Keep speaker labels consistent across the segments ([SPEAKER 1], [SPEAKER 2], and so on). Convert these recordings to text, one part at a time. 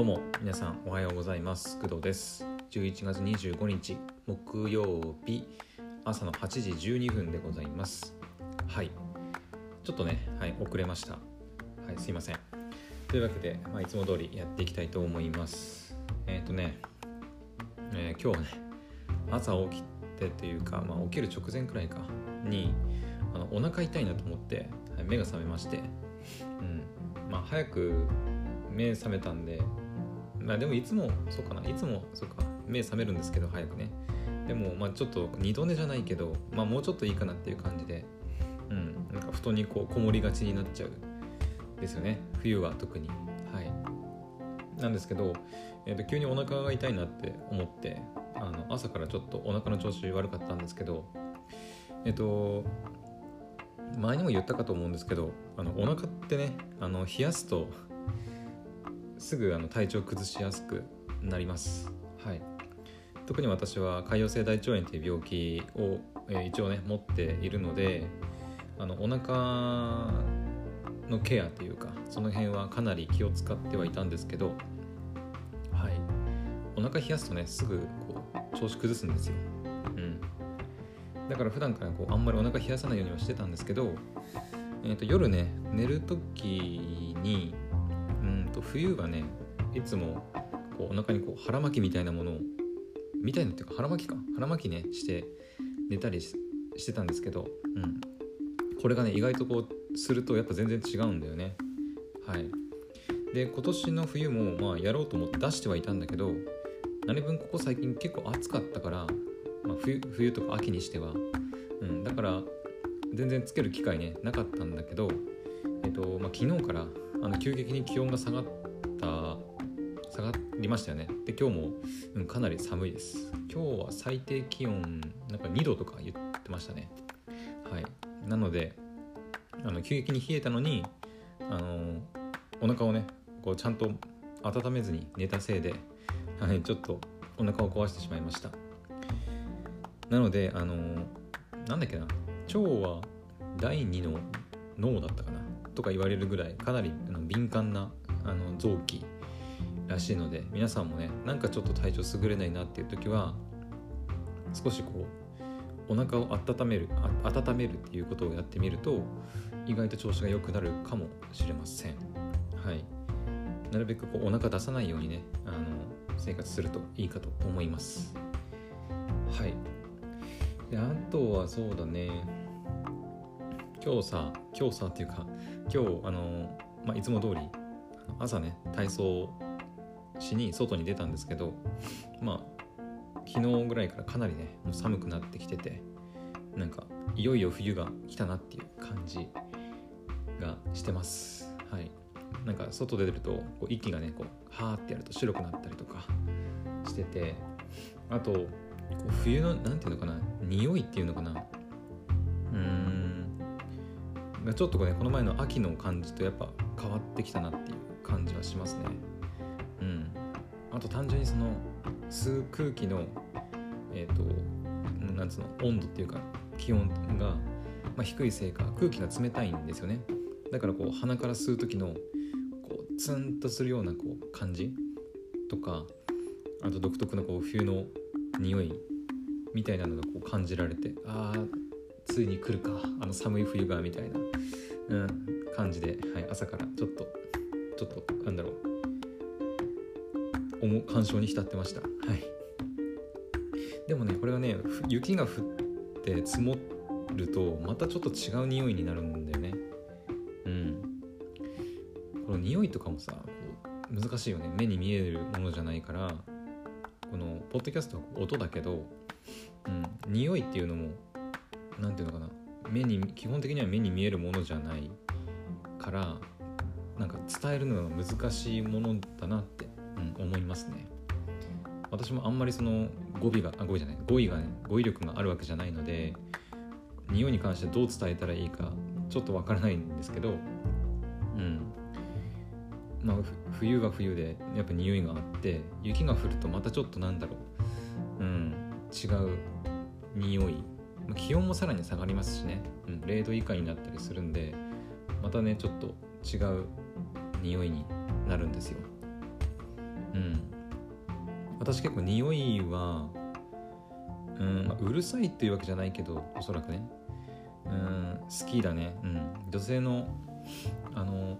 [SPEAKER 1] どうも皆さんおはようございます。工藤です。11月25日木曜日朝の8時12分でございます。はい。ちょっとねはい遅れました。はいすいません。というわけで、まあ、いつも通りやっていきたいと思います。えっ、ー、とね、えー、今日はね朝起きてというか、まあ、起きる直前くらいかにあのお腹痛いなと思って、はい、目が覚めましてうん。まあ早く目覚めたんでまあでもいつもそうかな。いつもそうか。目覚めるんですけど早くね。でもまあちょっと二度寝じゃないけどまあもうちょっといいかなっていう感じで。うん。なんか布団にこうこもりがちになっちゃう。ですよね。冬は特に。はい。なんですけど、えー、と急にお腹が痛いなって思ってあの朝からちょっとお腹の調子悪かったんですけどえっ、ー、と前にも言ったかと思うんですけどあのお腹ってねあの冷やすとすぐあの体調崩しやすくなります。はい、特に私は潰瘍性大腸炎という病気を、えー、一応ね持っているのであのお腹のケアというかその辺はかなり気を使ってはいたんですけど、はい、お腹冷やすとねすぐこう調子崩すんですよ。うん、だから普段からこうあんまりお腹冷やさないようにはしてたんですけど、えー、と夜ね寝る時にと冬はねいつもこうお腹にこう腹巻きみたいなものをみたいなっていうか腹巻きか。腹巻きねして寝たりしてたんですけど、うん、これがね意外とこうするとやっぱ全然違うんだよね。はい。で今年の冬もまあやろうと思って出してはいたんだけど何分ここ最近結構暑かったから、まあ冬、冬とか秋にしては、うん、だから全然つける機会ねなかったんだけどえっとまあ、昨日からあの急激に気温が下がった下がりましたよね。で今日も、うん、かなり寒いです。今日は最低気温なんか2度とか言ってましたね。はい。なのであの急激に冷えたのにあのお腹をねこうちゃんと温めずに寝たせいで、はい、ちょっとお腹を壊してしまいました。なのであのなんだっけな。腸は第2の脳だったかな。とか言われるぐらいかなりあの敏感なあの臓器らしいので皆さんもねなんかちょっと体調優れないなっていう時は少しこうお腹を温める温めるっていうことをやってみると意外と調子が良くなるかもしれません。はい。なるべくこうお腹出さないようにねあの生活するといいかと思います。はい。であとはそうだね。今日さ今日さっていうか今日あの、まあ、いつも通り朝ね体操しに外に出たんですけどまあ昨日ぐらいからかなりねもう寒くなってきててなんかいよいよ冬が来たなっていう感じがしてます。はい。なんか外出てるとこう息がねこうはーってやると白くなったりとかしててあと冬の何ていうのかな匂いっていうのかな。うーんちょっとねこの前の秋の感じとやっぱ変わってきたなっていう感じはしますね。うん。あと単純にその吸う空気のえっ、ー、となんつうの温度っていうか気温が、まあ、低いせいか空気が冷たいんですよね。だからこう鼻から吸う時のこうツンとするようなこう感じとかあと独特のこう冬の匂いみたいなのがこう感じられてああついに来るかあの寒い冬がみたいな、うん、感じで、はい、朝からちょっとちょっとなんだろう。感傷に浸ってました。はい。でもねこれはね雪が降って積もるとまたちょっと違う匂いになるんだよね。うん。この匂いとかもさ難しいよね。目に見えるものじゃないからこのポッドキャストは音だけど、うん、匂いっていうのも何ていうのかな。目に基本的には目に見えるものじゃないからなんか伝えるのが難しいものだなって、うん、思いますね。私もあんまりその語尾があ語彙じゃない語彙がね語彙力があるわけじゃないので匂いに関してどう伝えたらいいかちょっとわからないんですけどうん。まあ冬は冬でやっぱ匂いがあって雪が降るとまたちょっとなんだろううん違う匂い気温もさらに下がりますしね、うん、0度以下になったりするんでまたねちょっと違う匂いになるんですよ。うん。私結構匂いはうん、まあ、うるさいっていうわけじゃないけどおそらくね。うん好きだね。うん。女性のあの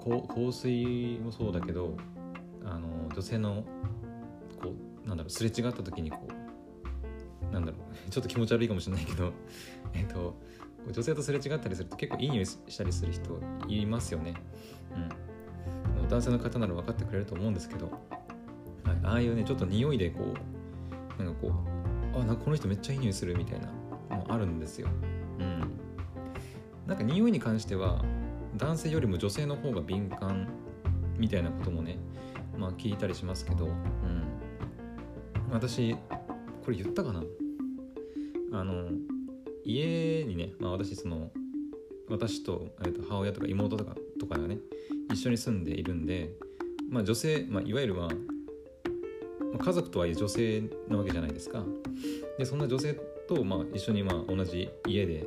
[SPEAKER 1] 香水もそうだけどあの女性のこうなんだろうすれ違った時にこうなんだろう。ちょっと気持ち悪いかもしれないけど。えっと女性とすれ違ったりすると結構いい匂いしたりする人いますよね。うん、男性の方なら分かってくれると思うんですけど、ああいうねちょっと匂いでこうなんかこうあなんかこの人めっちゃいい匂いするみたいなのあるんですよ。うん、なんか匂いに関しては男性よりも女性の方が敏感みたいなこともねまあ聞いたりしますけど、うん、私これ言ったかな？あの家にね、まあ、私その私と,、えー、と母親とか妹とかとかがね一緒に住んでいるんで、まあ、女性、まあ、いわゆるは、まあ、家族とはいえ女性なわけじゃないですか。でそんな女性と、まあ、一緒にまあ同じ家で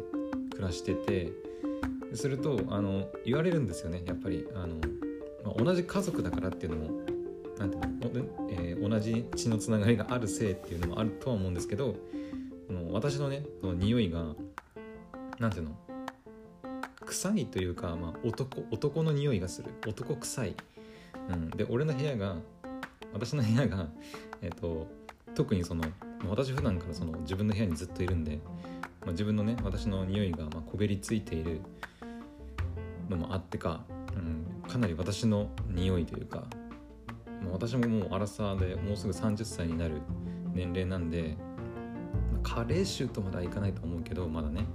[SPEAKER 1] 暮らしててするとあの言われるんですよねやっぱり。あの、まあ、同じ家族だからっていうのもなんていうの、えー、同じ血のつながりがあるせいっていうのもあるとは思うんですけどの私のねその匂いが何ていうの？臭いというか、まあ、男男の匂いがする。男臭い、うん、で俺の部屋が私の部屋が、えーと、特にその私普段からその自分の部屋にずっといるんで、まあ、自分のね私の匂いがまこべりついているのもあってか、うん、かなり私の匂いというか、まあ、私ももうアラサーでもうすぐ30歳になる年齢なんで加齢臭とまだいかないと思うけどまだね。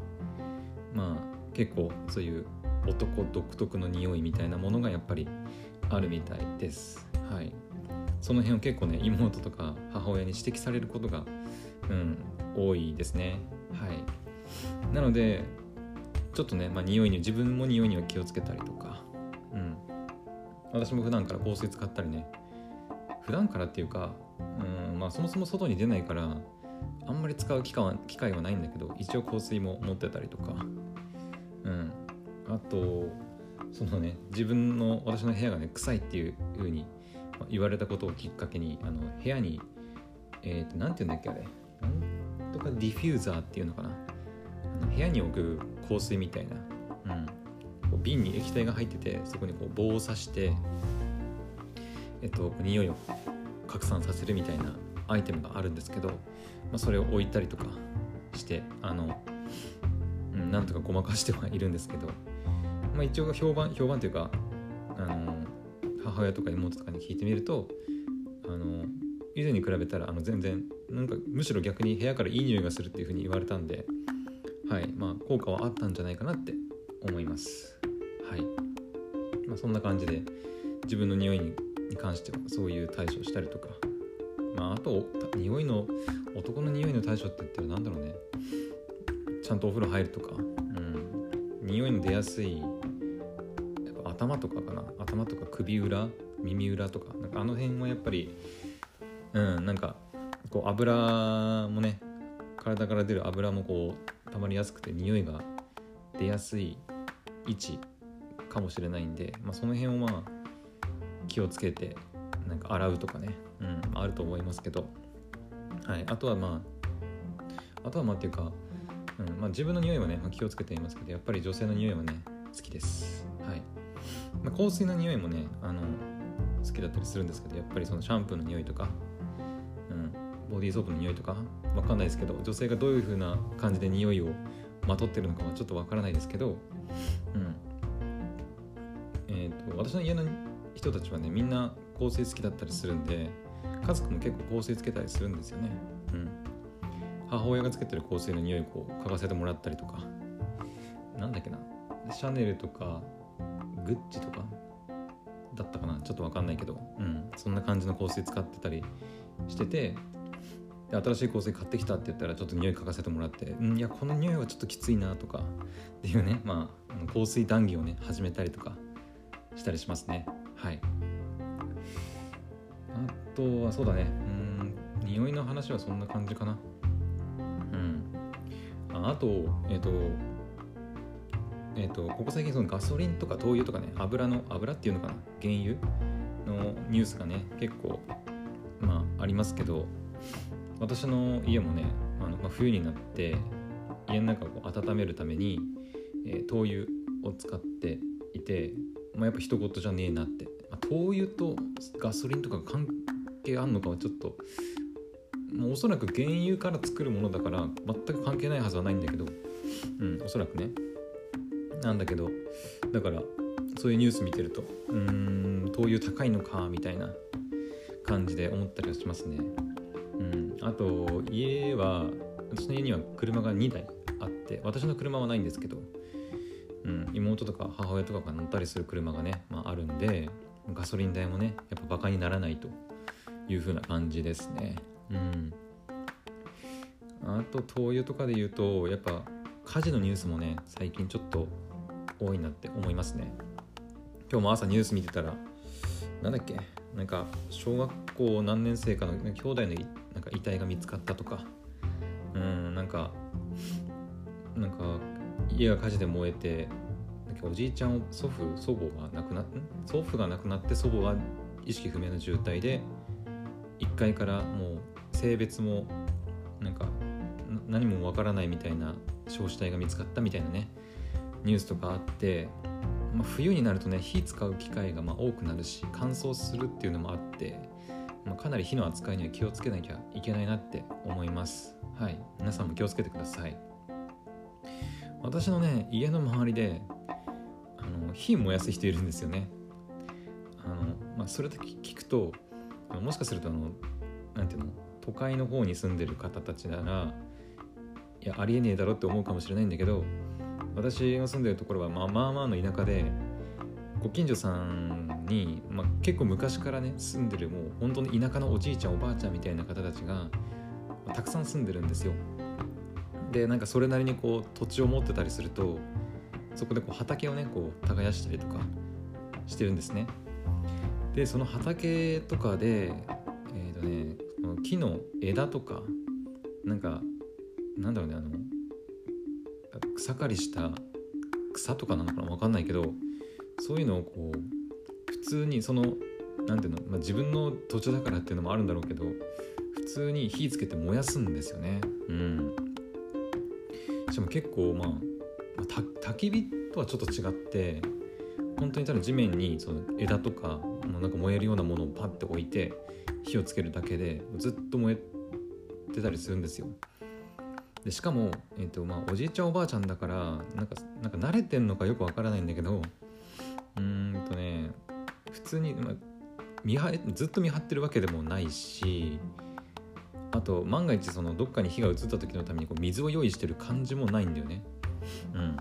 [SPEAKER 1] まあ結構そういう男独特の匂いみたいなものがやっぱりあるみたいです。はい。その辺を結構ね妹とか母親に指摘されることがうん多いですね。はい。なのでちょっとね、まあ、匂いに自分も匂いには気をつけたりとか。うん。私も普段から香水使ったりね。普段からっていうかうんまあそもそも外に出ないからあんまり使う機会は機会はないんだけど一応香水も持ってたりとか。うん。あとそのね自分の私の部屋がね臭いっていう風に言われたことをきっかけにあの部屋にえっ、ー、と何て言うんだっけあれ。なんとかディフューザーっていうのかな。あの部屋に置く香水みたいな、うん、こう瓶に液体が入っててそこにこう棒を刺してえっと匂いを拡散させるみたいなアイテムがあるんですけど、まあ、それを置いたりとかしてあの、うん、なんとかごまかしてはいるんですけど、まあ、一応評判評判というかあの母親とか妹とかに聞いてみるとあの以前に比べたらあの全然なんかむしろ逆に部屋からいい匂いがするっていうふうに言われたんで、はいまあ、効果はあったんじゃないかなって思います。はいまあ、そんな感じで自分の匂いに関してはそういう対処したりとかあ、あと匂いの男の匂いの対処って言ったら何だろうね。ちゃんとお風呂入るとか、うん、匂いの出やすいやっぱ頭とかかな。頭とか首裏耳裏とか。なんかあの辺はやっぱりうんなんかこう油もね体から出る油もこう溜まりやすくて匂いが出やすい位置かもしれないんで、まあ、その辺をまあ気をつけてなんか洗うとかねうん、あると思いますけど、はい、あとはまああとはまあっていうか、うんまあ、自分の匂いはね、気をつけていますけどやっぱり女性の匂いはね好きです、はい。まあ、香水の匂いもねあの好きだったりするんですけどやっぱりそのシャンプーの匂いとか、うん、ボディーソープの匂いとかわかんないですけど女性がどういう風な感じで匂いをまとってるのかはちょっとわからないですけど、うん。えーと、と私の家の人たちはねみんな香水好きだったりするんで家族も結構香水つけたりするんですよね。うん。母親がつけてる香水の匂いをこう嗅がせてもらったりとか。なんだっけな。シャネルとか、グッチとか？だったかなちょっとわかんないけど、うん。そんな感じの香水使ってたりしてて、で新しい香水買ってきたって言ったらちょっと匂い嗅がせてもらって「うんいやこの匂いはちょっときついな」とかっていうねまあ香水談義をね始めたりとかしたりしますねはいとはそうだね。うん匂いの話はそんな感じかな。うん。ああとえっ、ー、とえっ、ー、とここ最近そのガソリンとか灯油とかね油の油っていうのかな？原油のニュースがね結構まあありますけど私の家もねあの、まあ、冬になって家の中を温めるために、えー、灯油を使っていて、まあ、やっぱ一言じゃねえなって、まあ、灯油とガソリンとか関係あんのかはちょっともうおそらく原油から作るものだから全く関係ないはずはないんだけどうんおそらくね。なんだけどだからそういうニュース見てるとうーん灯油高いのかみたいな感じで思ったりはしますね。うんあと家は私の家には車が2台あって私の車はないんですけど、うん、妹とか母親とかが乗ったりする車がね、まあ、あるんでガソリン代もねやっぱバカにならないと。いう風な感じですね。うん。あと灯油とかで言うとやっぱ火事のニュースもね最近ちょっと多いなって思いますね。今日も朝ニュース見てたらなんだっけなんか小学校何年生かの兄弟のなんか遺体が見つかったとか。うんなんかなんか家が火事で燃えておじいちゃんを祖父祖母が亡くなっ祖父が亡くなって祖母は意識不明の重体で1階からもう性別もなんか何もわからないみたいな焼死体が見つかったみたいなねニュースとかあって、まあ、冬になるとね火使う機会がま多くなるし乾燥するっていうのもあって、まあ、かなり火の扱いには気をつけなきゃいけないなって思います。はい。皆さんも気をつけてください。私のね家の周りであの火燃やす人いるんですよね。あの、まあ、それだけ聞くともしかするとあのなんていうの？都会の方に住んでる方たちならいやありえねえだろって思うかもしれないんだけど私が住んでるところはまあまあまあの田舎でご近所さんに、まあ、結構昔からね住んでるもう本当に田舎のおじいちゃんおばあちゃんみたいな方たちが、まあ、たくさん住んでるんですよ。でなんかそれなりにこう土地を持ってたりするとそこでこう畑をねこう耕したりとかしてるんですね。でその畑とかでえっ、ー、とね木の枝とかなんかなんだろうねあの草刈りした草とかなのかな分かんないけどそういうのをこう普通にその何ていうの、まあ、自分の土地だからっていうのもあるんだろうけど普通に火つけて燃やすんですよね。うん。しかも結構まあ、まあ、焚き火とはちょっと違って本当にただ地面にその枝とかもうなんか燃えるようなものをパッて置いて火をつけるだけでずっと燃えてたりするんですよ。でしかも、えーとまあ、おじいちゃんおばあちゃんだからなんかなんか慣れてんのかよくわからないんだけどうーんとね普通に、まあ、見張ずっと見張ってるわけでもないしあと万が一そのどっかに火が移った時のためにこう水を用意してる感じもないんだよね。うん。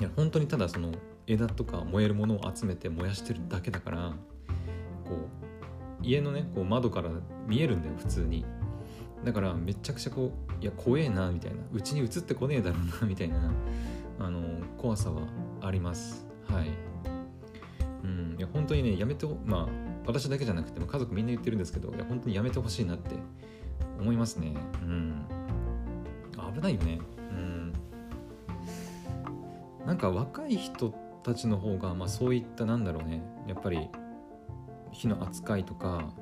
[SPEAKER 1] いや本当にただその枝とか燃えるものを集めて燃やしてるだけだからこう家のねこう窓から見えるんだよ普通に。だからめちゃくちゃこういや怖えなみたいな。うちに移ってこねえだろうな みたいなあの怖さはあります。はい。うんいや本当にねやめてまあ私だけじゃなくても家族みんな言ってるんですけどいや本当にやめてほしいなって思いますね。うん。危ないよね。うん。なんか若い人たちの方が、まあ、そういったなんだろうね。やっぱり火の扱いとか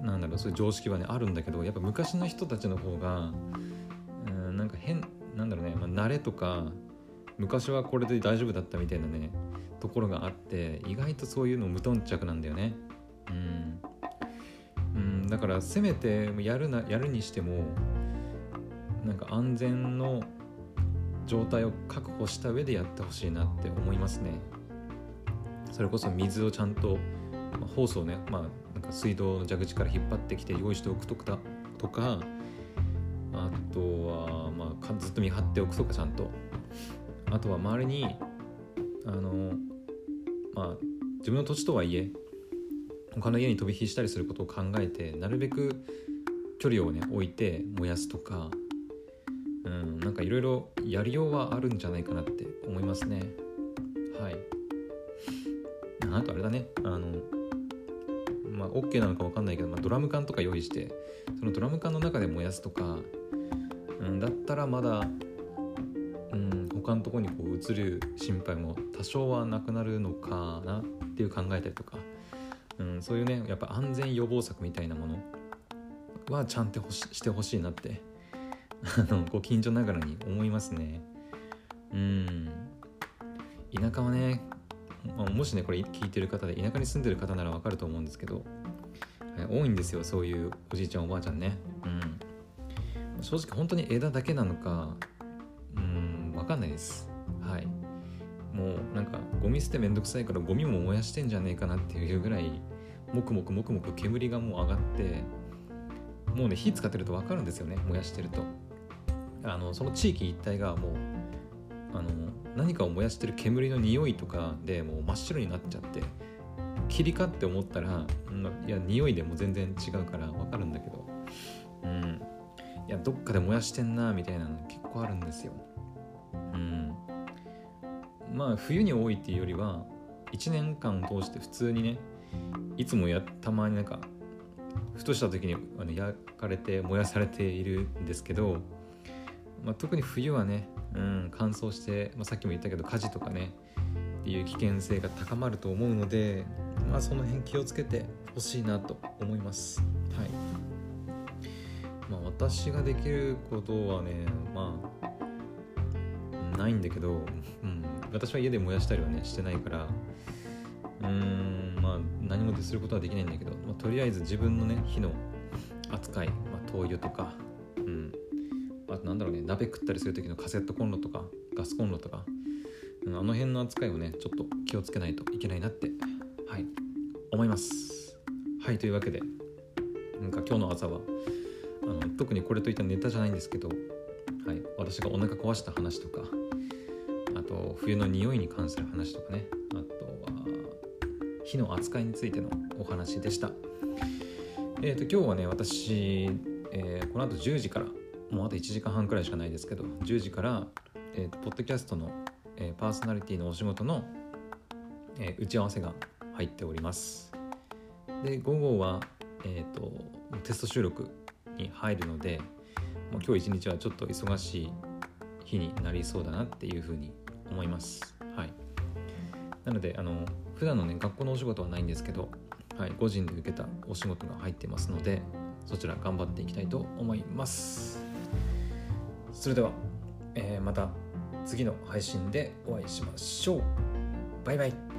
[SPEAKER 1] なんだろうそういう常識はねあるんだけどやっぱ昔の人たちの方がうんなんか変なんだろうね、まあ、慣れとか昔はこれで大丈夫だったみたいなねところがあって意外とそういうの無頓着なんだよね。うん。うんだからせめてやるなやるにしてもなんか安全の状態を確保した上でやってほしいなって思いますね。それこそ水をちゃんと、まあ、ホースをね、まあ、なんか水道の蛇口から引っ張ってきて用意しておくとかとかあとは、まあ、ずっと見張っておくとかちゃんと。あとは周りにあのまあ自分の土地とはいえ他の家に飛び火したりすることを考えてなるべく距離をね置いて燃やすとかうんなんかいろいろやりようはあるんじゃないかなって思いますね。はい。あとあれだねあのまあ OK なのか分かんないけど、まあ、ドラム缶とか用意してそのドラム缶の中で燃やすとか、うん、だったらまだうん他のとこにこう移る心配も多少はなくなるのかなっていう考えたりとかうん、そういうねやっぱ安全予防策みたいなものはちゃんとしてほしいなってあのご近所ながらに思いますね。うん。田舎はねまもしねこれ聞いてる方で田舎に住んでる方ならわかると思うんですけど、はい、多いんですよそういうおじいちゃんおばあちゃんね。うん。正直本当に枝だけなのかうん分かんないです。はい。もうなんかゴミ捨てめんどくさいからゴミも燃やしてんじゃねえかなっていうぐらいもくもくもくもく煙がもう上がってもうね火使ってると分かるんですよね燃やしてると。あのその地域一帯がもうあの何かを燃やしてる煙の匂いとかでもう真っ白になっちゃって霧かって思ったら、うん、いや匂いでも全然違うから分かるんだけどうん。いやどっかで燃やしてんなみたいなの結構あるんですよ。うん。まあ冬に多いっていうよりは1年間を通して普通にねいつもやたまになんかふとした時にあの焼かれて燃やされているんですけど、まあ、特に冬はね、うん、乾燥して、まあ、さっきも言ったけど火事とかねっていう危険性が高まると思うので、まあ、その辺気をつけてほしいなと思います。はいまあ、私ができることはねまあないんだけど、うん、私は家で燃やしたりはねしてないからうーんまあ何もすることはできないんだけど、まあ、とりあえず自分のね火の扱い、まあ、灯油とか、なんだろうね鍋食ったりする時のカセットコンロとかガスコンロとか、あの辺の扱いをねちょっと気をつけないといけないなってはい思いますはいというわけでなんか今日の朝はあの特にこれといったネタじゃないんですけど、はい、私がお腹壊した話とかあと冬の匂いに関する話とかねあとは火の扱いについてのお話でした。えーと、今日はね私、えー、この後10時からもうあと1時間半くらいしかないですけど10時から、えーと、ポッドキャストの、えー、パーソナリティのお仕事の、えー、打ち合わせが入っております。で午後は、えーと、テスト収録に入るので、もう今日一日はちょっと忙しい日になりそうだなっていうふうに思います。はい、なのであの普段のね学校のお仕事はないんですけど、はい、個人で受けたお仕事が入ってますのでそちら頑張っていきたいと思いますそれでは、えー、また次の配信でお会いしましょう。バイバイ。